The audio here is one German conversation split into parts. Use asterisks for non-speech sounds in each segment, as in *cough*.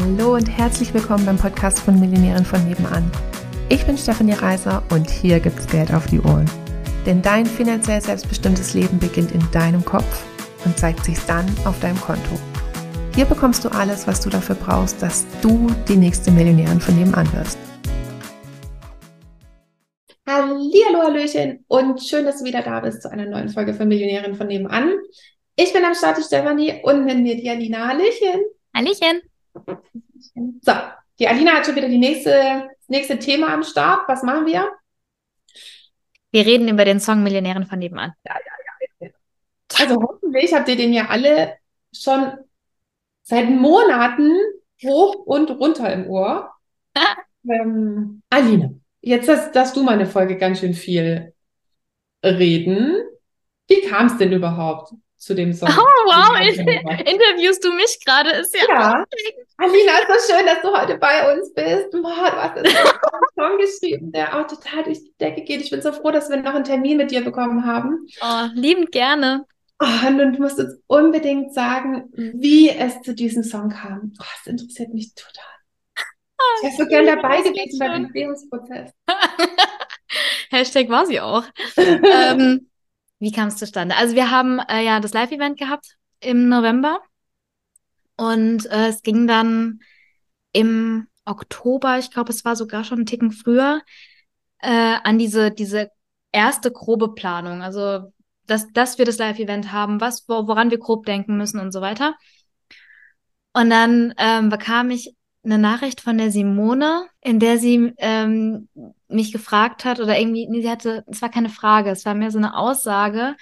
Hallo und herzlich willkommen beim Podcast von Millionären von nebenan. Ich bin Stefanie Reiser und hier gibt's Geld auf die Ohren. Denn dein finanziell selbstbestimmtes Leben beginnt in deinem Kopf und zeigt sich dann auf deinem Konto. Hier bekommst du alles, was du dafür brauchst, dass du die nächste Millionärin von nebenan wirst. Hallo, Hallöchen und schön, dass du wieder da bist zu einer neuen Folge von Millionärin von nebenan. Ich bin am Start, Stefanie und mit mir die Alina. Hallöchen. Hallöchen. So, die Alina hat schon wieder die nächste, das nächste Thema am Start. Was machen wir? Wir reden über den Song Millionären von nebenan. Ja, ja, ja. Also hoffentlich habt ihr den ja alle schon seit Monaten hoch und runter im Ohr. *laughs* ähm, Alina, jetzt hast, darfst du mal eine Folge ganz schön viel reden. Wie kam es denn überhaupt? Zu dem Song. Oh, wow, *laughs* interviewst du mich gerade? Ist ja. Ja. Alina, ist so schön, dass du heute bei uns bist. Boah, du hast einen *laughs* Song geschrieben, der auch total durch die Decke geht. Ich bin so froh, dass wir noch einen Termin mit dir bekommen haben. Oh, liebend gerne. Oh, und du musst uns unbedingt sagen, wie es zu diesem Song kam. Oh, das interessiert mich total. Oh, ich wäre so gern dabei gewesen beim Entstehungsprozess. *laughs* Hashtag war sie auch. ähm, wie kam es zustande? Also wir haben äh, ja das Live-Event gehabt im November und äh, es ging dann im Oktober, ich glaube, es war sogar schon einen Ticken früher, äh, an diese, diese erste grobe Planung. Also, dass, dass wir das Live-Event haben, was, woran wir grob denken müssen und so weiter. Und dann ähm, bekam ich eine Nachricht von der Simone, in der sie ähm, mich gefragt hat oder irgendwie, nee, sie hatte, es war keine Frage, es war mehr so eine Aussage,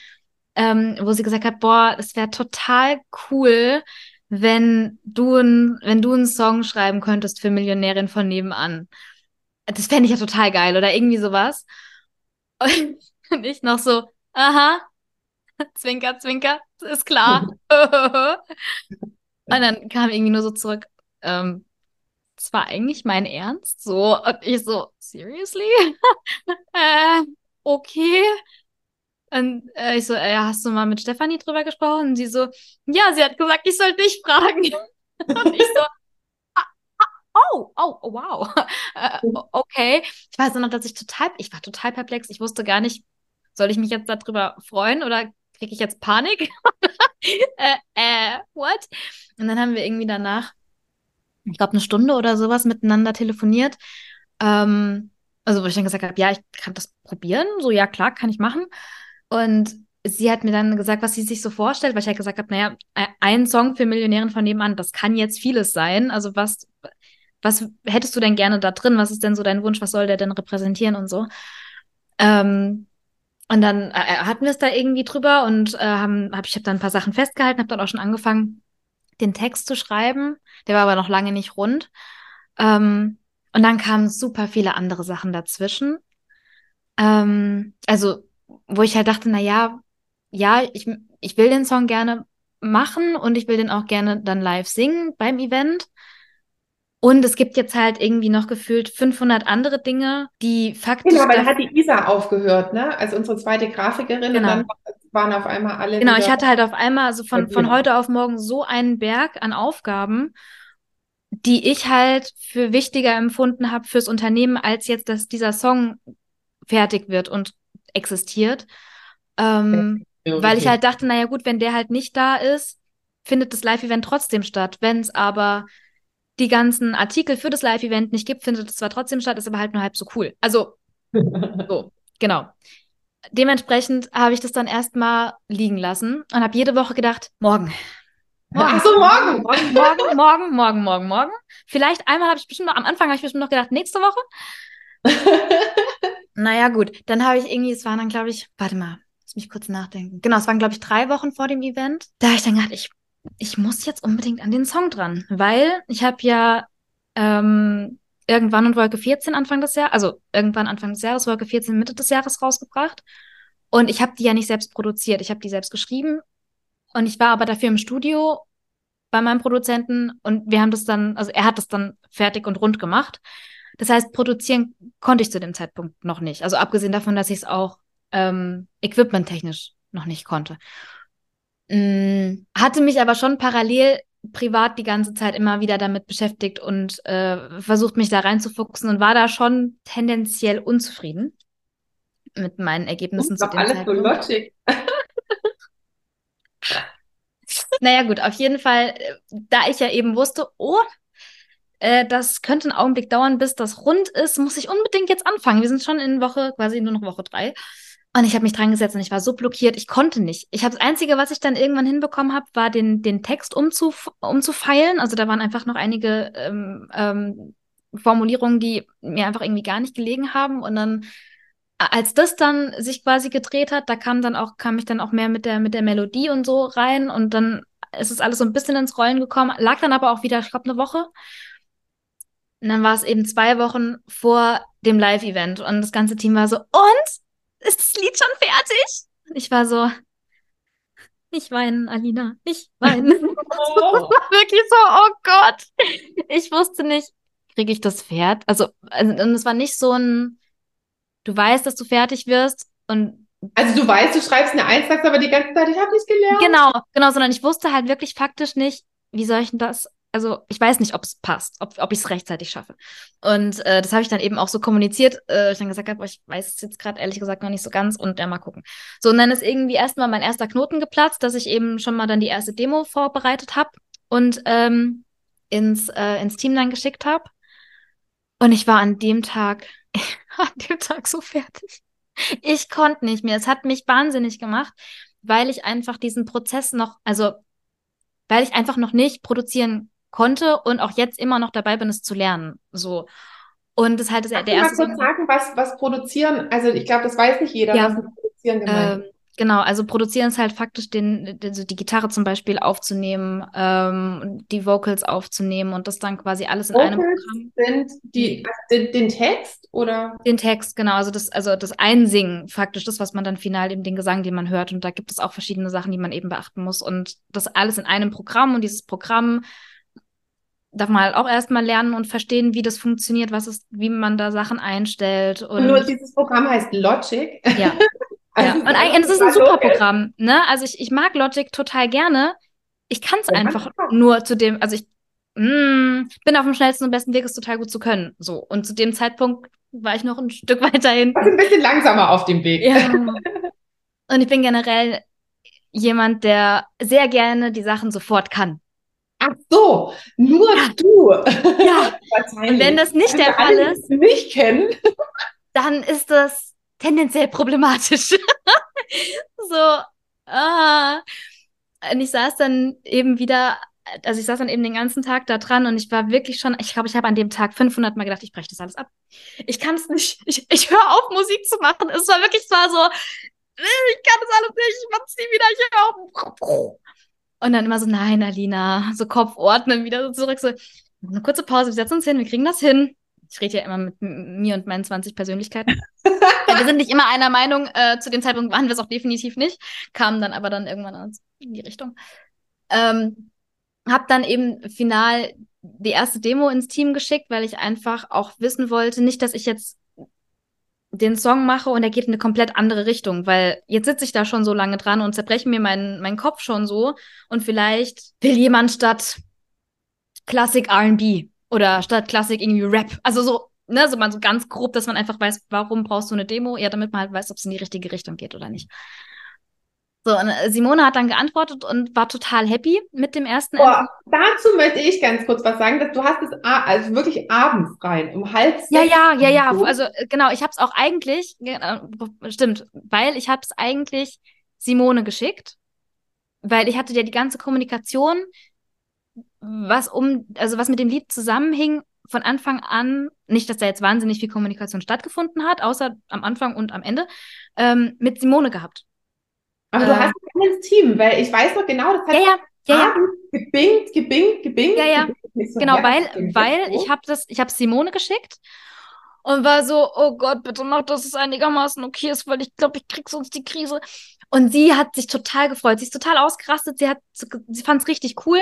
ähm, wo sie gesagt hat, boah, es wäre total cool, wenn du, ein, wenn du einen Song schreiben könntest für Millionärin von nebenan. Das fände ich ja total geil oder irgendwie sowas. *laughs* Und ich noch so, aha, *laughs* zwinker, zwinker, ist klar. *laughs* Und dann kam irgendwie nur so zurück, ähm, das war eigentlich mein Ernst. So, und ich so, seriously? *laughs* äh, okay. Und äh, ich so, äh, hast du mal mit Stefanie drüber gesprochen? Und sie so, ja, sie hat gesagt, ich soll dich fragen. *laughs* und ich so, ah, ah, oh, oh, oh, wow. *laughs* Äh, okay. Ich weiß noch, dass ich total, ich war total perplex. Ich wusste gar nicht, soll ich mich jetzt darüber freuen oder kriege ich jetzt Panik? äh, äh, what? Und dann haben wir irgendwie danach ich glaube, eine Stunde oder sowas miteinander telefoniert. Ähm, also, wo ich dann gesagt habe, ja, ich kann das probieren. So, ja, klar, kann ich machen. Und sie hat mir dann gesagt, was sie sich so vorstellt, weil ich halt gesagt habe, naja, e-, ein Song für Millionären von nebenan, das kann jetzt vieles sein. Also, was, was hättest du denn gerne da drin? Was ist denn so dein Wunsch? Was soll der denn repräsentieren und so? Ähm, und dann äh, hatten wir es da irgendwie drüber und äh, haben, hab, ich habe dann ein paar Sachen festgehalten, habe dann auch schon angefangen, den Text zu schreiben. Der war aber noch lange nicht rund. Ähm, und dann kamen super viele andere Sachen dazwischen. Ähm, also, wo ich halt dachte, na ja, ja, ich, ich will den Song gerne machen und ich will den auch gerne dann live singen beim Event. Und es gibt jetzt halt irgendwie noch gefühlt 500 andere Dinge, die faktisch. Genau, aber da hat die Isa aufgehört, ne? Als unsere zweite Grafikerin. Genau. Und dann waren auf einmal alle. Genau, ich hatte halt auf einmal, also von, von heute auf morgen so einen Berg an Aufgaben, die ich halt für wichtiger empfunden habe fürs Unternehmen, als jetzt, dass dieser Song fertig wird und existiert. Ähm, ja, weil ich halt dachte, naja gut, wenn der halt nicht da ist, findet das Live-Event trotzdem statt. Wenn es aber die ganzen Artikel für das Live-Event nicht gibt, findet es zwar trotzdem statt, ist aber halt nur halb so cool. Also, *laughs* so, genau dementsprechend habe ich das dann erstmal liegen lassen und habe jede Woche gedacht, morgen. morgen. Ach so, morgen. Morgen, morgen, morgen, morgen, morgen, morgen. Vielleicht einmal habe ich bestimmt noch, am Anfang habe ich bestimmt noch gedacht, nächste Woche. *laughs* naja, gut. Dann habe ich irgendwie, es waren dann, glaube ich, warte mal, lass mich kurz nachdenken. Genau, es waren, glaube ich, drei Wochen vor dem Event. Da habe ich dann gedacht, ich, ich muss jetzt unbedingt an den Song dran, weil ich habe ja ähm, irgendwann in Wolke 14 Anfang des Jahres, also irgendwann Anfang des Jahres, Wolke 14 Mitte des Jahres rausgebracht. Und ich habe die ja nicht selbst produziert, ich habe die selbst geschrieben. Und ich war aber dafür im Studio bei meinem Produzenten und wir haben das dann, also er hat das dann fertig und rund gemacht. Das heißt, produzieren konnte ich zu dem Zeitpunkt noch nicht. Also abgesehen davon, dass ich es auch ähm, equipmenttechnisch noch nicht konnte. Mm, hatte mich aber schon parallel privat die ganze Zeit immer wieder damit beschäftigt und äh, versucht, mich da reinzufuchsen und war da schon tendenziell unzufrieden mit meinen Ergebnissen das ist dem alles so Logic. *laughs* naja, gut, auf jeden Fall, äh, da ich ja eben wusste, oh, äh, das könnte einen Augenblick dauern, bis das rund ist, muss ich unbedingt jetzt anfangen. Wir sind schon in Woche, quasi nur noch Woche drei. Und ich habe mich dran gesetzt und ich war so blockiert, ich konnte nicht. Ich habe das Einzige, was ich dann irgendwann hinbekommen habe, war den, den Text umzuf umzufeilen. Also da waren einfach noch einige ähm, ähm, Formulierungen, die mir einfach irgendwie gar nicht gelegen haben. Und dann, als das dann sich quasi gedreht hat, da kam dann auch, kam ich dann auch mehr mit der, mit der Melodie und so rein. Und dann ist es alles so ein bisschen ins Rollen gekommen, lag dann aber auch wieder, ich glaube, eine Woche. Und dann war es eben zwei Wochen vor dem Live-Event und das ganze Team war so, und? Ist das Lied schon fertig? Ich war so, nicht weinen, Alina, nicht weinen. Oh. *laughs* das war wirklich so, oh Gott. Ich wusste nicht, kriege ich das Pferd? Also, also, und es war nicht so ein, du weißt, dass du fertig wirst und also du weißt, du schreibst eine Eins, sagst aber die ganze Zeit, ich habe nicht gelernt. Genau, genau, sondern ich wusste halt wirklich faktisch nicht, wie soll ich denn das also ich weiß nicht, ob es passt, ob, ob ich es rechtzeitig schaffe. Und äh, das habe ich dann eben auch so kommuniziert. Äh, ich dann gesagt habe, ich weiß es jetzt gerade ehrlich gesagt noch nicht so ganz und ja, mal gucken. So, und dann ist irgendwie erstmal mein erster Knoten geplatzt, dass ich eben schon mal dann die erste Demo vorbereitet habe und ähm, ins, äh, ins Team dann geschickt habe. Und ich war an dem Tag, *laughs* an dem Tag so fertig. Ich konnte nicht mehr. Es hat mich wahnsinnig gemacht, weil ich einfach diesen Prozess noch, also weil ich einfach noch nicht produzieren konnte und auch jetzt immer noch dabei bin, es zu lernen. So. Und das ist halt das, der erste. Mal kurz sagen, was, was produzieren, also ich glaube, das weiß nicht jeder, ja, was mit produzieren gemeint ähm, Genau, also produzieren ist halt faktisch den, also die Gitarre zum Beispiel aufzunehmen, ähm, die Vocals aufzunehmen und das dann quasi alles in Vocals einem Programm. sind die, also den, den, Text oder? Den Text, genau, also das, also das Einsingen faktisch, das, was man dann final eben den Gesang, den man hört und da gibt es auch verschiedene Sachen, die man eben beachten muss und das alles in einem Programm und dieses Programm darf man halt auch erstmal lernen und verstehen, wie das funktioniert, was ist, wie man da Sachen einstellt. Und, und nur dieses Programm heißt Logic. Ja. *laughs* ja. Und eigentlich, es ist ein super Programm. Ne? Also ich, ich mag Logic total gerne. Ich kann es einfach nur zu dem, also ich mh, mm, bin auf dem schnellsten und besten Weg, es total gut zu können. So. Und zu dem Zeitpunkt war ich noch ein Stück *laughs* weiter hinten. ein bisschen langsamer auf dem Weg. Ja. *laughs* Und ich bin generell jemand, der sehr gerne die Sachen sofort kann. So, nur du. Ja. *laughs* Und wenn das nicht der Fall ist, nicht kennen, *laughs* dann ist das tendenziell problematisch. *laughs* so, ah. Und ich saß dann eben wieder, also ich saß dann eben den ganzen Tag da dran und ich war wirklich schon, ich glaube, ich habe an dem Tag 500 Mal gedacht, ich breche das alles ab. Ich kann es nicht, ich, ich höre auf, Musik zu machen. Es war wirklich, es war so, ich kann das alles nicht, ich mach's nie wieder, ich höre auf. Und dann immer so, nein, Alina, so Kopf ordnen, wieder so zurück, so, eine kurze Pause, wir setzen uns hin, wir kriegen das hin. Ich rede ja immer mit mir und meinen 20 Persönlichkeiten. wir sind nicht immer einer Meinung, äh, zu dem Zeitpunkt waren wir es auch definitiv nicht, kamen dann aber dann irgendwann in die Richtung. Ähm, hab dann eben final die erste Demo ins Team geschickt, weil ich einfach auch wissen wollte, nicht, dass ich jetzt den Song mache und er geht in eine komplett andere Richtung, weil jetzt sitze ich da schon so lange dran und zerbreche mir meinen mein Kopf schon so und vielleicht will jemand statt Klassik R&B oder statt Klassik irgendwie Rap, also so, ne, so mal so ganz grob, dass man einfach weiß, warum brauchst du eine Demo? Ja, damit man halt weiß, ob es in die richtige Richtung geht oder nicht. So, und äh, Simone hat dann geantwortet und war total happy mit dem ersten. Boah, dazu möchte ich ganz kurz was sagen, dass du hast es also wirklich abends rein, um halb Ja, ja, ja, ja. Also äh, genau, ich habe es auch eigentlich, äh, stimmt, weil ich habe es eigentlich Simone geschickt, weil ich hatte ja die ganze Kommunikation, was um, also was mit dem Lied zusammenhing, von Anfang an, nicht, dass da jetzt wahnsinnig viel Kommunikation stattgefunden hat, außer am Anfang und am Ende, ähm, mit Simone gehabt. Aber äh, du hast ein ganzes Team, weil ich weiß noch genau, das hat ja, ja, ja, ja. gebingt, gebingt, gebingt. Ja, ja. So genau, weil, weil ich habe das, ich habe Simone geschickt und war so, oh Gott, bitte mach, dass es einigermaßen okay ist, weil ich glaube, ich krieg sonst die Krise. Und sie hat sich total gefreut, sie ist total ausgerastet, sie hat, sie fand es richtig cool.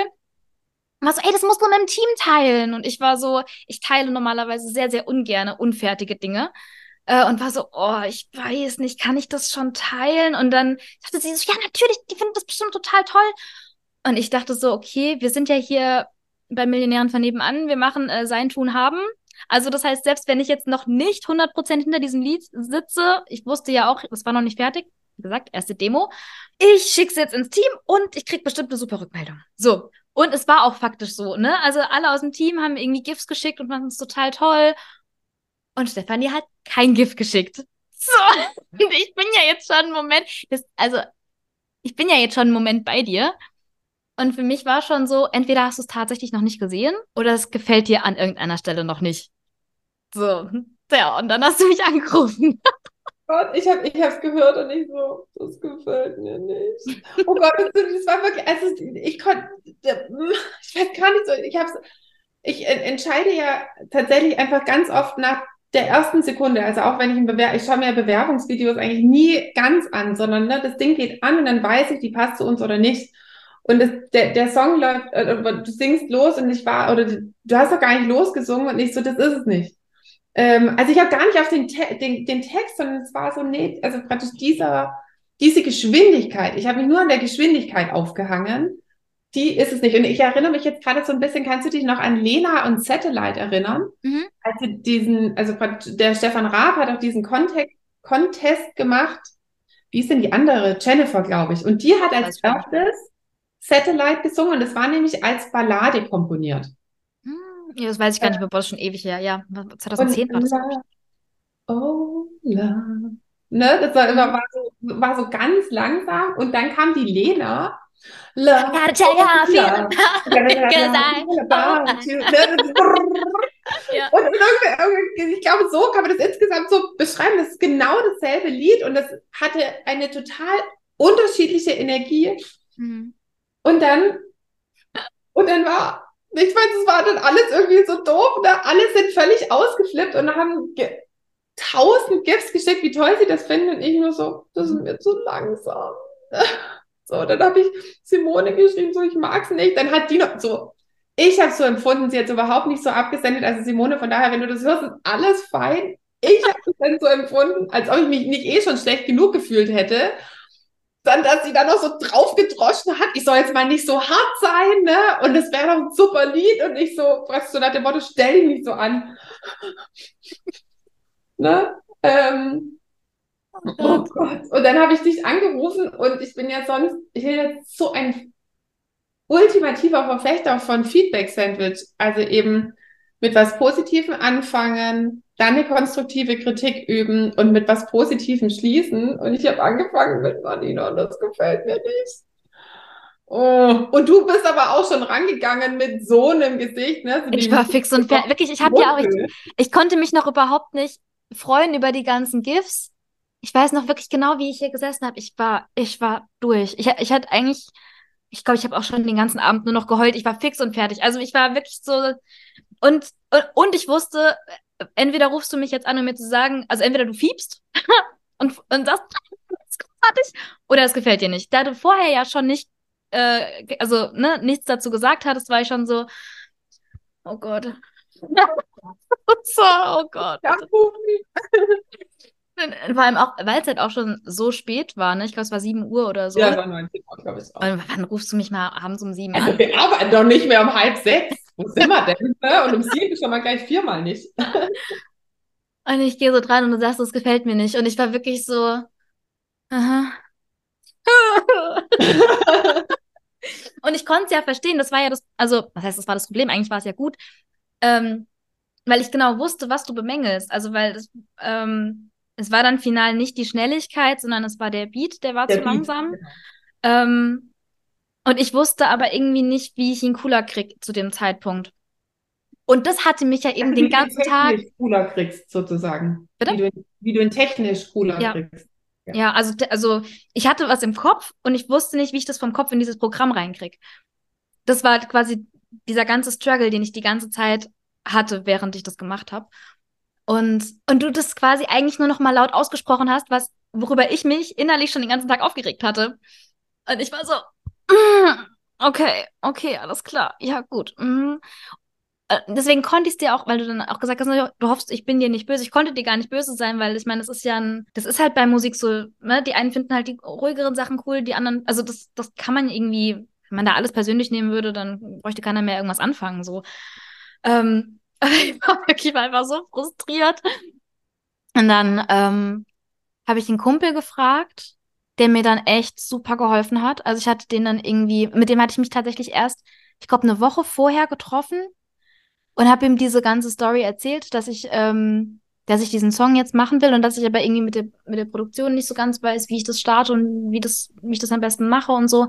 Und war so, ey, das musst du mit dem Team teilen. Und ich war so, ich teile normalerweise sehr, sehr ungerne unfertige Dinge äh, und war so, oh, ich weiß nicht, kann ich das schon teilen? Und dann sagte sie so, ja, natürlich, die finden das bestimmt total toll. Und ich dachte so, okay, wir sind ja hier bei Millionären von nebenan, wir machen äh, sein Tun haben. Also das heißt, selbst wenn ich jetzt noch nicht 100% hinter diesem Lied sitze, ich wusste ja auch, es war noch nicht fertig, wie gesagt, erste Demo, ich schick's jetzt ins Team und ich krieg bestimmt eine super Rückmeldung. So. Und es war auch faktisch so, ne? Also alle aus dem Team haben irgendwie GIFs geschickt und fanden es total toll. Und Stefanie hat kein GIF geschickt. So. *laughs* Ich bin ja jetzt schon einen Moment, das, also ich bin ja jetzt schon einen Moment bei dir. Und für mich war schon so, entweder hast du es tatsächlich noch nicht gesehen oder es gefällt dir an irgendeiner Stelle noch nicht. So, ja, und dann hast du mich *laughs* angerufen. Gott, ich habe es gehört und ich so, das gefällt mir nicht. Oh Gott, das, das war wirklich, also ich konnte, ich weiß gar nicht so, ich habe ich entscheide ja tatsächlich einfach ganz oft nach der ersten Sekunde, also auch wenn ich ein Bewer ich schaue mir Bewerbungsvideos eigentlich nie ganz an, sondern ne, das Ding geht an und dann weiß ich, die passt zu uns oder nicht. Und das, der, der Song läuft, äh, du singst los und ich war, oder du, du hast doch gar nicht losgesungen und ich so, das ist es nicht. Ähm, also ich habe gar nicht auf den, Te den, den Text, sondern es war so, nee, also praktisch dieser, diese Geschwindigkeit. Ich habe mich nur an der Geschwindigkeit aufgehangen. Die ist es nicht. Und ich erinnere mich jetzt gerade so ein bisschen, kannst du dich noch an Lena und Satellite erinnern? Mhm. Also diesen, also der Stefan Raab hat auch diesen Contest, Contest gemacht. Wie ist denn die andere? Jennifer, glaube ich. Und die hat als erstes Satellite gesungen und das war nämlich als Ballade komponiert. Hm, ja, das weiß ich gar nicht mehr, ist schon ewig her. Ja, 2010 war das. Oh, love. Ne, das war, immer, war, so, war so ganz langsam und dann kam die Lena. Love. Gotta tell you how *laughs* I feel *laughs* *laughs* ja. Und irgendwie, ich glaube, so kann man das insgesamt so beschreiben. Das ist genau dasselbe Lied und das hatte eine total unterschiedliche Energie. Mhm. Und dann, und dann war, ich weiß, es war dann alles irgendwie so doof, ne? Alle sind völlig ausgeflippt und haben tausend Gifts geschickt, wie toll sie das finden. Und ich nur so, das ist mir zu langsam. So, dann habe ich Simone geschrieben, so, ich mag es nicht. Dann hat die noch so, ich habe so empfunden, sie hat überhaupt nicht so abgesendet. Also Simone, von daher, wenn du das hörst, ist alles fein. Ich habe es dann so empfunden, als ob ich mich nicht eh schon schlecht genug gefühlt hätte dann, dass sie dann noch so draufgedroschen hat, ich soll jetzt mal nicht so hart sein, ne? Und es wäre doch ein super Lied und ich so, weißt du, nach dem Motto, stell dich nicht so an. *laughs* ne? Ähm, oh Gott. Und dann habe ich dich angerufen und ich bin ja sonst, ich bin jetzt so ein ultimativer Verfechter von Feedback-Sandwich. Also eben mit was Positivem anfangen, dann eine konstruktive Kritik üben und mit was Positivem schließen. Und ich habe angefangen mit Marina und das gefällt mir nicht. Oh. Und du bist aber auch schon rangegangen mit so einem Gesicht. Ne? So ich war fix und fertig. Wirklich, ich habe ja auch, ich, ich konnte mich noch überhaupt nicht freuen über die ganzen GIFs. Ich weiß noch wirklich genau, wie ich hier gesessen habe. Ich war, ich war durch. Ich, ich hatte eigentlich, ich glaube, ich habe auch schon den ganzen Abend nur noch geheult. Ich war fix und fertig. Also ich war wirklich so, und, und, und ich wusste, entweder rufst du mich jetzt an, um mir zu sagen, also entweder du fiebst *laughs* und, und sagst, das ist großartig, oder es gefällt dir nicht. Da du vorher ja schon nicht, äh, also ne, nichts dazu gesagt hattest, war ich schon so, oh Gott. *laughs* so, oh Gott. *laughs* Ja, vor allem auch, weil es halt auch schon so spät war, ne? Ich glaube, es war 7 Uhr oder so. Ja, war 19 Uhr, glaube ich auch. Und wann rufst du mich mal abends um 7 also, Wir arbeiten doch nicht mehr um halb sechs. Wo sind wir denn? Ne? Und um 7 schon mal gleich viermal nicht. *laughs* und ich gehe so dran und du sagst, das gefällt mir nicht. Und ich war wirklich so, aha. *laughs* und ich konnte es ja verstehen, das war ja das, also, was heißt, das war das Problem? Eigentlich war es ja gut. Ähm, weil ich genau wusste, was du bemängelst. Also, weil das, ähm, es war dann final nicht die Schnelligkeit, sondern es war der Beat, der war der zu Beat, langsam. Genau. Ähm, und ich wusste aber irgendwie nicht, wie ich ihn cooler krieg zu dem Zeitpunkt. Und das hatte mich ja eben also, den ganzen Tag. Wie du ihn cooler kriegst, sozusagen. Bitte? Wie du, wie du ihn technisch cooler ja. kriegst. Ja. ja, also, also ich hatte was im Kopf und ich wusste nicht, wie ich das vom Kopf in dieses Programm reinkrieg. Das war quasi dieser ganze Struggle, den ich die ganze Zeit hatte, während ich das gemacht habe. Und, und du das quasi eigentlich nur noch mal laut ausgesprochen hast, was, worüber ich mich innerlich schon den ganzen Tag aufgeregt hatte. Und ich war so, mm, *clears throat* okay, okay, alles klar, ja, gut. Mm. Deswegen konnte ich es dir auch, weil du dann auch gesagt hast, du hoffst, ich bin dir nicht böse. Ich konnte dir gar nicht böse sein, weil ich meine, das ist ja ein, das ist halt bei Musik so, ne? Die einen finden halt die ruhigeren Sachen cool, die anderen, also das, das kann man irgendwie wenn man da alles persönlich nehmen würde, dann bräuchte keiner mehr irgendwas anfangen. So. Ähm, *laughs* ich war wirklich einfach so frustriert. Und dann ähm, habe ich einen Kumpel gefragt, der mir dann echt super geholfen hat. Also ich hatte den dann irgendwie, mit dem hatte ich mich tatsächlich erst, ich glaube, eine Woche vorher getroffen und habe ihm diese ganze Story erzählt, dass ich, ähm, dass ich diesen Song jetzt machen will und dass ich aber irgendwie mit der, mit der Produktion nicht so ganz weiß, wie ich das starte und wie das, wie ich das am besten mache und so.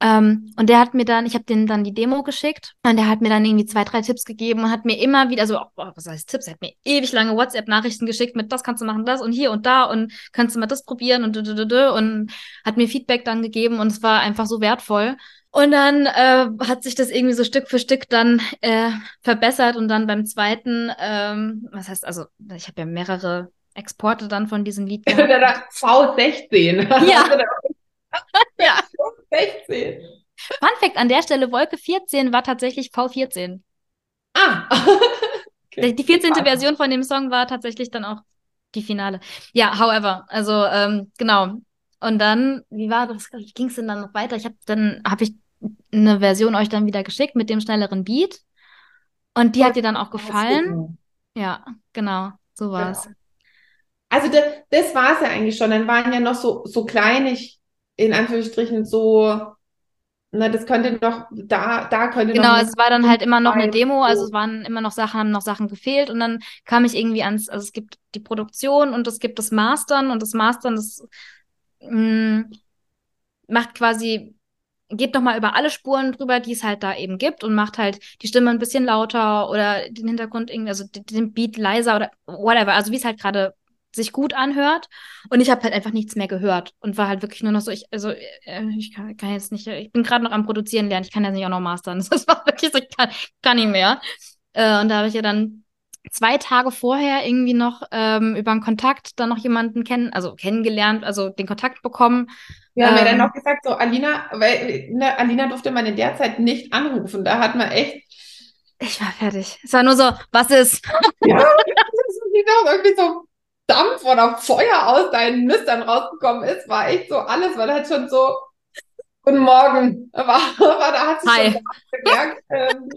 Ähm, und der hat mir dann, ich habe denen dann die Demo geschickt und der hat mir dann irgendwie zwei, drei Tipps gegeben und hat mir immer wieder, also, oh, was heißt Tipps? Er hat mir ewig lange WhatsApp-Nachrichten geschickt mit, das kannst du machen, das und hier und da und kannst du mal das probieren und und hat mir Feedback dann gegeben und es war einfach so wertvoll. Und dann äh, hat sich das irgendwie so Stück für Stück dann äh, verbessert und dann beim zweiten, ähm, was heißt, also ich habe ja mehrere Exporte dann von diesem Lied *laughs* gehabt. V16. Ja. *laughs* *laughs* ja. 16. Fun Fact an der Stelle, Wolke 14 war tatsächlich V14. Ah. *laughs* okay. Die 14. Version von dem Song war tatsächlich dann auch die Finale. Ja, however, also ähm, genau. Und dann, wie war das? Wie ging es denn dann noch weiter? Ich habe dann, habe ich eine Version euch dann wieder geschickt mit dem schnelleren Beat. Und die oh, hat dir dann auch gefallen. Ja, genau, so war es. Genau. Also das, das war es ja eigentlich schon. Dann waren ja noch so, so kleinig, in Anführungsstrichen so, na, das könnte noch, da, da könnte genau, noch. Genau, es war dann halt immer noch eine Demo, also es waren immer noch Sachen, haben noch Sachen gefehlt und dann kam ich irgendwie ans, also es gibt die Produktion und es gibt das Mastern und das Mastern, das mh, mm, macht quasi, geht nochmal über alle Spuren drüber, die es halt da eben gibt und macht halt die Stimme ein bisschen lauter oder den Hintergrund irgendwie, also den Beat leiser oder whatever, also wie es halt gerade sich gut anhört. Und ich habe halt einfach nichts mehr gehört und war halt wirklich nur noch so, ich, also äh, ich kann, kann, jetzt nicht, ich bin gerade noch am Produzieren lernen, ich kann ja nicht auch noch mastern. *laughs* Das war wirklich so, ich kann, kann nicht mehr. Äh, und da habe ich ja dann zwei Tage vorher irgendwie noch ähm, über einen Kontakt dann noch jemanden kennen, also kennengelernt, also den Kontakt bekommen. Wir haben ähm, ja dann noch gesagt, so Alina, weil ne, Alina durfte man in der Zeit nicht anrufen. Da hat man echt. Ich war fertig. Es war nur so, was ist? Ja, *laughs* genau irgendwie so, Dampf oder Feuer aus deinen Nüstern rausgekommen ist, war echt so alles, weil halt schon so, guten Morgen, war, war da hat sich Hi. schon gemerkt. Ähm,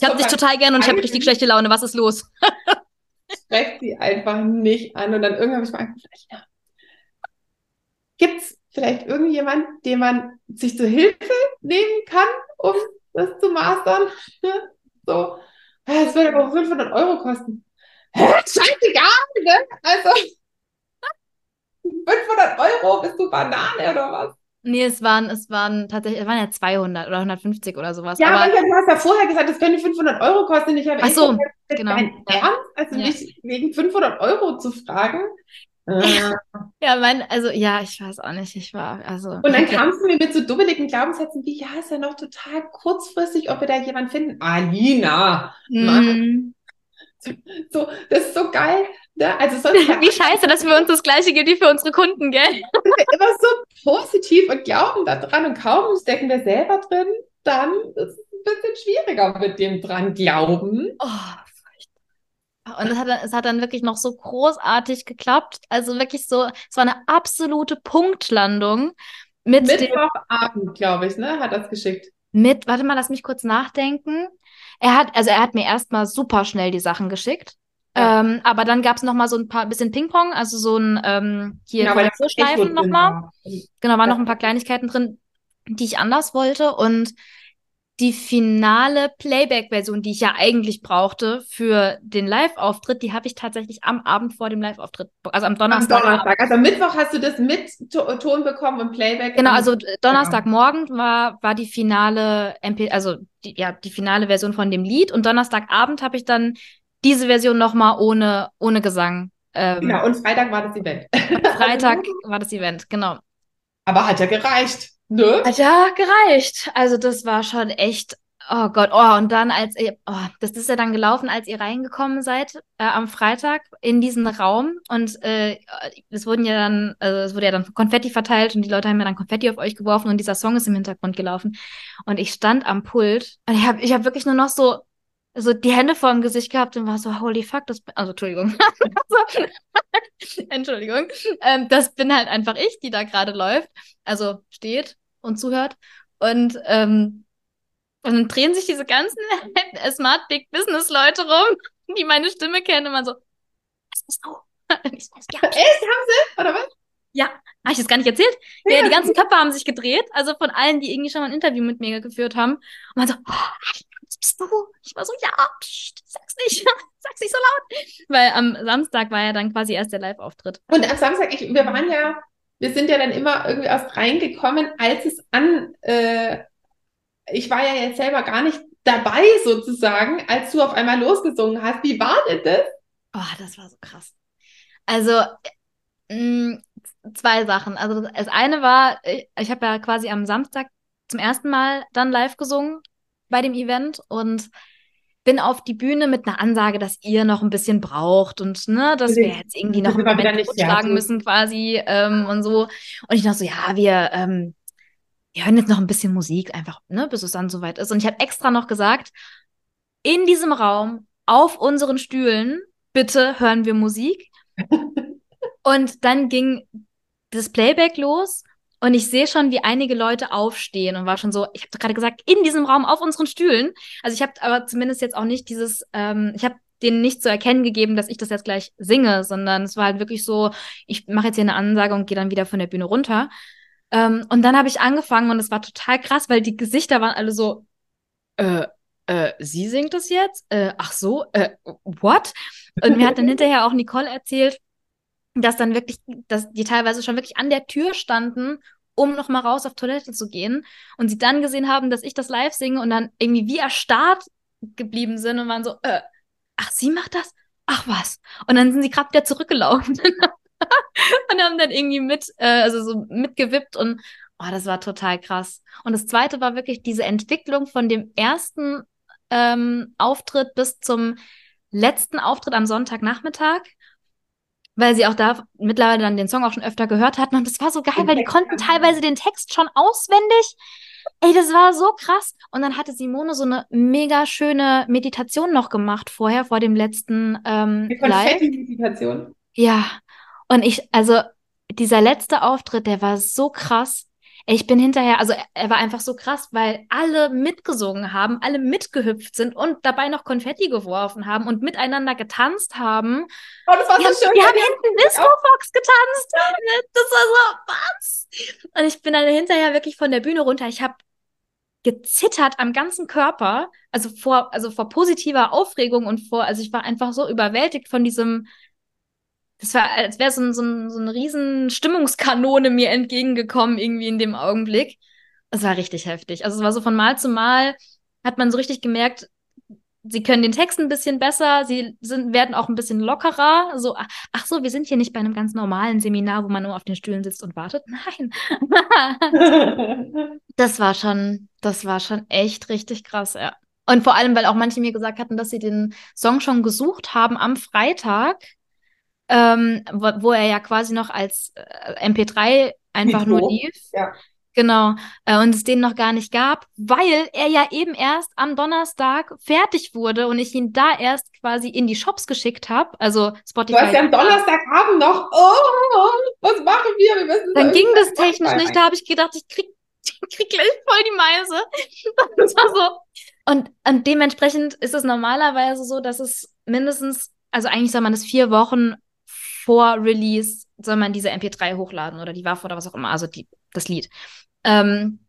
ich habe dich total gern und ich habe richtig schlechte Laune. Was ist los? Sprecht sie einfach nicht an. Und dann irgendwann habe ich mal angefangen, ja. Gibt es vielleicht irgendjemand, den man sich zur Hilfe nehmen kann, um das zu mastern? *laughs* so, es würde aber 500 Euro kosten. Scheißegal, ne? Also 500 Euro, bist du Banane oder was? Nee, es waren, es waren tatsächlich, es waren ja 200 oder 150 oder sowas. Ja, aber, aber du hast ja vorher gesagt, das könnte 500 Euro kosten. Ich habe Ach so, genau. Ernst, also ja. nicht wegen 500 Euro zu fragen. Äh. *laughs* Ja, mein, also ja, ich weiß auch nicht, ich war, also. Und dann kamst du mir mit so dummeligen Glaubenssätzen wie, ja, ist ja noch total kurzfristig, ob wir da jemanden finden. Alina, mm. So, das ist so geil. Ne? Also sonst *laughs* Wie scheiße, dass für uns das Gleiche gilt wie für unsere Kunden, gell? *laughs* immer so positiv und glauben da dran und kaum stecken wir selber drin, dann ist es ein bisschen schwieriger mit dem dran glauben. Oh, und es hat, es hat dann wirklich noch so großartig geklappt. Also wirklich so, es war eine absolute Punktlandung. Mit Mittwochabend, glaube ich, ne? Hat das geschickt. Mit, warte mal, lass mich kurz nachdenken. Er hat, also er hat mir erstmal super schnell die Sachen geschickt. Ja. Ähm, aber dann gab es noch mal so ein paar bisschen Ping-Pong, also so ein ähm, hier genau, Korrekturschleifen noch mal. Genau, waren ja. noch ein paar Kleinigkeiten drin, die ich anders wollte. Und die finale Playback-Version, die ich ja eigentlich brauchte für den Live-Auftritt, die habe ich tatsächlich am Abend vor dem Live-Auftritt, also am Donnerstag. Am Donnerstag. Also Mittwoch hast du das mit Ton bekommen und Playback. Genau, also Donnerstagmorgen war, war die finale MP, also die, ja, die finale Version von dem Lied und Donnerstagabend habe ich dann diese Version nochmal ohne, ohne Gesang. Ähm, genau, und Freitag war das Event. Freitag war das Event, genau. Aber hat ja gereicht. Ne? Hat ja gereicht. Also das war schon echt, oh Gott, oh, und dann als ihr, oh, das ist ja dann gelaufen, als ihr reingekommen seid äh, am Freitag in diesen Raum und äh, es wurden ja dann, also es wurde ja dann Konfetti verteilt und die Leute haben ja dann Konfetti auf euch geworfen und dieser Song ist im Hintergrund gelaufen und ich stand am Pult und ich habe ich hab wirklich nur noch so so die Hände vor dem Gesicht gehabt und war so, holy fuck, das bin, also Entschuldigung. *laughs* Entschuldigung. Ähm, das bin halt einfach ich, die da gerade läuft, also steht und zuhört. Und, ähm, und dann drehen sich diese ganzen *laughs* Smart Big Business Leute rum, die meine Stimme kennen und man so, was bist du? *laughs* Ich so, ja. Echt? Haben sie? Oder was? Ja, habe ich das gar nicht erzählt? Ja. ja, die ganzen Köpfe haben sich gedreht, also von allen, die irgendwie schon mal ein Interview mit mir geführt haben. Und man so, oh, was bist du? Ich war so, ja, pst, sag's nicht, *laughs* sag's nicht so laut. Weil am Samstag war ja dann quasi erst der Live-Auftritt. Und am Samstag, ich, wir waren ja, wir sind ja dann immer irgendwie erst reingekommen, als es an, äh, ich war ja jetzt selber gar nicht dabei sozusagen, als du auf einmal losgesungen hast. Wie war denn das? Oh, das war so krass. Also, mh, mm, zwei Sachen. Also das eine war, ich, ich habe ja quasi am Samstag zum ersten Mal dann live gesungen bei dem Event und bin auf die Bühne mit einer Ansage, dass ihr noch ein bisschen braucht und ne, dass wir jetzt irgendwie noch ein bisschen schlagen müssen quasi ähm, und so. Und ich dachte so, ja, wir, ähm, wir hören jetzt noch ein bisschen Musik, einfach, ne, bis es dann soweit ist. Und ich habe extra noch gesagt, in diesem Raum, auf unseren Stühlen, bitte hören wir Musik. *laughs* und dann ging das Playback los und ich sehe schon, wie einige Leute aufstehen und war schon so, ich habe gerade gesagt, in diesem Raum auf unseren Stühlen. Also ich habe aber zumindest jetzt auch nicht dieses, ähm, ich habe denen nicht zu erkennen gegeben, dass ich das jetzt gleich singe, sondern es war halt wirklich so, ich mache jetzt hier eine Ansage und gehe dann wieder von der Bühne runter. Ähm, und dann habe ich angefangen und es war total krass, weil die Gesichter waren alle so, äh, äh, sie singt das jetzt? Äh, ach so, äh, what? Und mir hat dann *laughs* hinterher auch Nicole erzählt, dass dann wirklich, dass die teilweise schon wirklich an der Tür standen, um noch mal raus auf Toilette zu gehen und sie dann gesehen haben, dass ich das live singe und dann irgendwie wie erstarrt geblieben sind und waren so, äh, ach, sie macht das? Ach was. Und dann sind sie gerade wieder zurückgelaufen *laughs* und haben dann irgendwie mit, äh, also so mitgewippt und oh, das war total krass. Und das zweite war wirklich diese Entwicklung von dem ersten ähm, Auftritt bis zum letzten Auftritt am Sonntagnachmittag weil sie auch da mittlerweile dann den Song auch schon öfter gehört hatten. Und das war so geil, weil die konnten teilweise den Text schon auswendig. Ey, das war so krass. Und dann hatte Simone so eine mega schöne Meditation noch gemacht vorher, vor dem letzten ähm, Live. Ja. Und ich, also dieser letzte Auftritt, der war so krass. Ich bin hinterher, also er war einfach so krass, weil alle mitgesungen haben, alle mitgehüpft sind und dabei noch Konfetti geworfen haben und miteinander getanzt haben. Oh, das war so haben, schön. Die haben hinten Disco Fox getanzt. Das war so, was? Und ich bin dann hinterher wirklich von der Bühne runter. Ich habe gezittert am ganzen Körper, also vor, also vor positiver Aufregung und vor, also ich war einfach so überwältigt von diesem das war, als wäre so, so, so eine riesen Stimmungskanone mir entgegengekommen, irgendwie in dem Augenblick. Es war richtig heftig. Also es war so von Mal zu Mal, hat man so richtig gemerkt, sie können den Text ein bisschen besser, sie sind, werden auch ein bisschen lockerer. So, ach so, wir sind hier nicht bei einem ganz normalen Seminar, wo man nur auf den Stühlen sitzt und wartet. *laughs* Nein. *laughs* das war schon, das war schon echt richtig krass, ja. Und vor allem, weil auch manche mir gesagt hatten, dass sie den Song schon gesucht haben am Freitag ähm, wo, wo, er ja quasi noch als äh, MP3 einfach nur lief. Ja. Genau. Äh, und es den noch gar nicht gab, weil er ja eben erst am Donnerstag fertig wurde und ich ihn da erst quasi in die Shops geschickt habe. Also Spotify. Du hast ja am Donnerstagabend noch, oh, was machen wir? wir müssen Dann ging das technisch nicht. Da habe ich gedacht, ich krieg, *laughs* ich krieg gleich voll die Meise. *laughs* das war so. Und, und dementsprechend ist es normalerweise so, dass es mindestens, also eigentlich soll man es vier Wochen vor Release soll man diese MP3 hochladen oder die Waffe oder was auch immer, also die, das Lied. Ähm,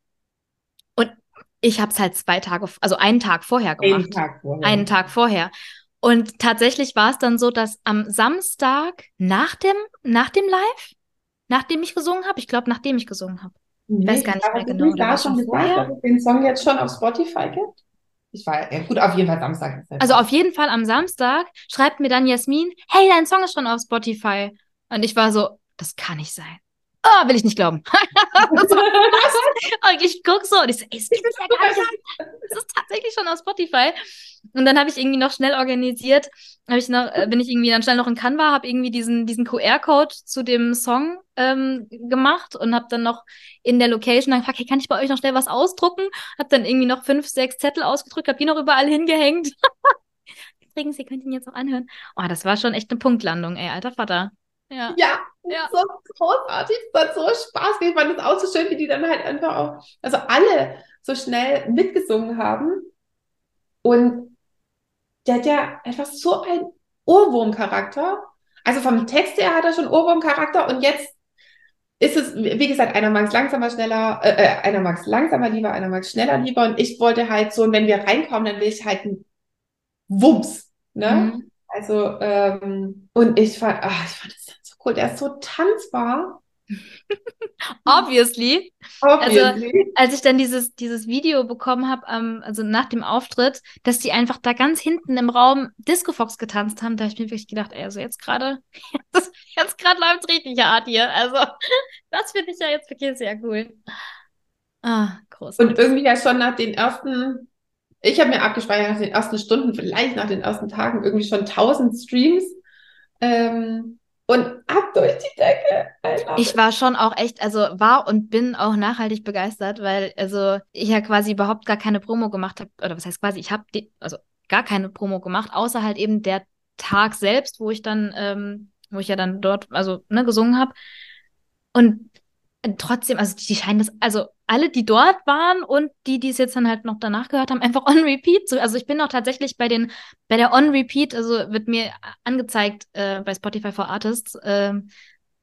und ich habe es halt zwei Tage, also einen Tag vorher gemacht. Einen Tag vorher. Einen Tag vorher. Und tatsächlich war es dann so, dass am Samstag nach dem, nach dem Live, nachdem ich gesungen habe, ich glaube, nachdem ich gesungen habe. Ich weiß gar nicht mehr genau. Du da schon gesagt, dass es den Song jetzt schon auf Spotify gibt? Ich war, ja gut, auf jeden Fall Samstag. Also auf jeden Fall am Samstag schreibt mir dann Jasmin, hey, dein Song ist schon auf Spotify. Und ich war so, das kann nicht sein. Oh, will ich nicht glauben. so, *laughs* und ich guck so und ich so, es gibt's ja gar nicht. Es ist tatsächlich schon auf Spotify. Und dann habe ich irgendwie noch schnell organisiert, habe ich noch, äh, bin ich irgendwie dann schnell noch in Canva, habe irgendwie diesen, diesen QR-Code zu dem Song ähm, gemacht und habe dann noch in der Location dann gefragt, hey, kann ich bei euch noch schnell was ausdrucken? Habe dann irgendwie noch fünf, sechs Zettel ausgedrückt, habe die noch überall hingehängt. *laughs* Übrigens, ihr könnt ihn jetzt auch anhören. Oh, das war schon echt eine Punktlandung, ey, alter Vater. Ja. ja, ja. so großartig, es hat so Spaß gemacht. Ich fand es auch so schön, wie die dann halt einfach auch, also alle so schnell mitgesungen haben. Und der hat ja einfach so einen Ohrwurmcharakter. Also vom Text her hat er schon Ohrwurmcharakter und jetzt ist es, wie gesagt, einer mag es langsamer, schneller, äh, äh, einer mag es langsamer lieber, einer mag es schneller lieber. Und ich wollte halt so, und wenn wir reinkommen, dann will ich halt einen Wumms. Ne? Mhm. Also, ähm, und ich fand, ach, ich fand cool. Der ist so tanzbar. Obviously. *laughs* Obviously. Also, als ich dann dieses, dieses Video bekommen habe, ähm, also nach dem Auftritt, dass die einfach da ganz hinten im Raum Disco Fox getanzt haben, da habe ich mir wirklich gedacht, ey, also jetzt gerade, *laughs* jetzt, jetzt gerade läuft es richtig hart hier. Also, *laughs* das finde ich ja jetzt wirklich sehr cool. Ah, großartig. Und irgendwie ja schon nach den ersten, ich habe mir abgespeichert, nach den ersten Stunden, vielleicht nach den ersten Tagen, irgendwie schon 1000 Streams. Ähm, und ab durch die Decke. Ich war schon auch echt, also war und bin auch nachhaltig begeistert, weil also ich ja quasi überhaupt gar keine Promo gemacht habe, oder was heißt quasi, ich habe also gar keine Promo gemacht, außer halt eben der Tag selbst, wo ich dann, ähm, wo ich ja dann dort, also ne, gesungen habe. Und trotzdem, also die scheinen das, also alle, die dort waren und die, die es jetzt dann halt noch danach gehört haben, einfach on repeat. Also ich bin noch tatsächlich bei den, bei der on repeat, also wird mir angezeigt äh, bei Spotify for Artists, äh,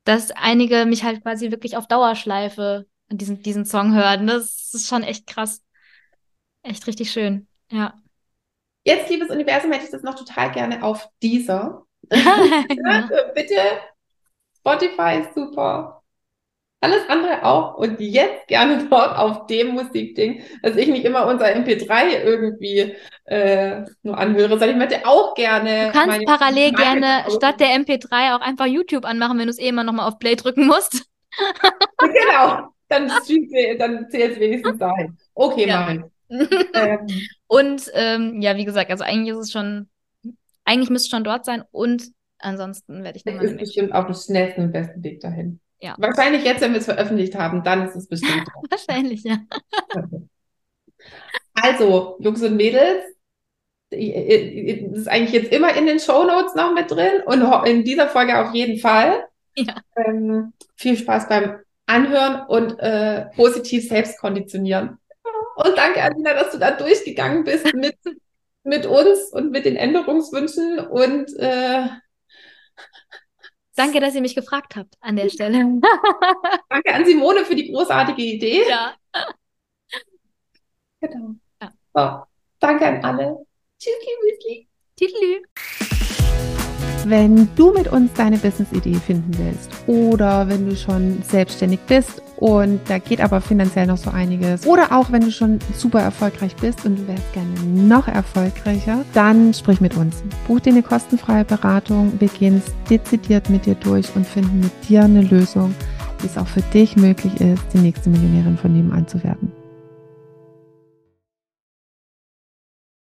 dass einige mich halt quasi wirklich auf Dauerschleife diesen, diesen Song hören. Das ist schon echt krass. Echt richtig schön. Ja. Jetzt, liebes Universum, hätte ich das noch total gerne auf dieser. *laughs* Bitte. Spotify ist super. Alles andere auch und jetzt gerne *laughs* dort auf dem Musikding, dass ich nicht immer unser MP3 irgendwie äh, nur anhöre, sondern ich möchte auch gerne. Du kannst parallel gerne statt der MP3 auch einfach YouTube anmachen, wenn du es eh immer nochmal auf Play drücken musst. genau, *laughs* dann, dann zählt es wenigstens dahin. Okay, ja. Mann. *laughs* ähm. Und ähm, ja, wie gesagt, also eigentlich ist es schon, eigentlich müsste es schon dort sein und ansonsten werde ich nochmal. Das ist bestimmt auch das schnellste und beste Weg dahin. Ja. Wahrscheinlich jetzt, wenn wir es veröffentlicht haben, dann ist es *laughs* bestimmt. Wahrscheinlich, ja. Also, Jungs und Mädels, das ist eigentlich jetzt immer in den Show Notes noch mit drin und in dieser Folge auf jeden Fall. Ja. Ähm, viel Spaß beim Anhören und äh, positiv selbst konditionieren. Und danke, Alina, dass du da durchgegangen bist *laughs* mit, mit uns und mit den Änderungswünschen und äh, Danke, dass ihr mich gefragt habt an der Stelle. *laughs* Danke an Simone für die großartige Idee. Ja. *laughs* Genau. Ja. So, danke an alle. Tschüssi, Tschüssi. Wenn du mit uns deine Business-Idee finden willst oder wenn du schon selbstständig bist und da geht aber finanziell noch so einiges oder auch wenn du schon super erfolgreich bist und du wärst gerne noch erfolgreicher, dann sprich mit uns. Buch dir eine kostenfreie Beratung, wir gehen es dezidiert mit dir durch und finden mit dir eine Lösung, wie es auch für dich möglich ist, die nächste Millionärin von nebenan zu werden.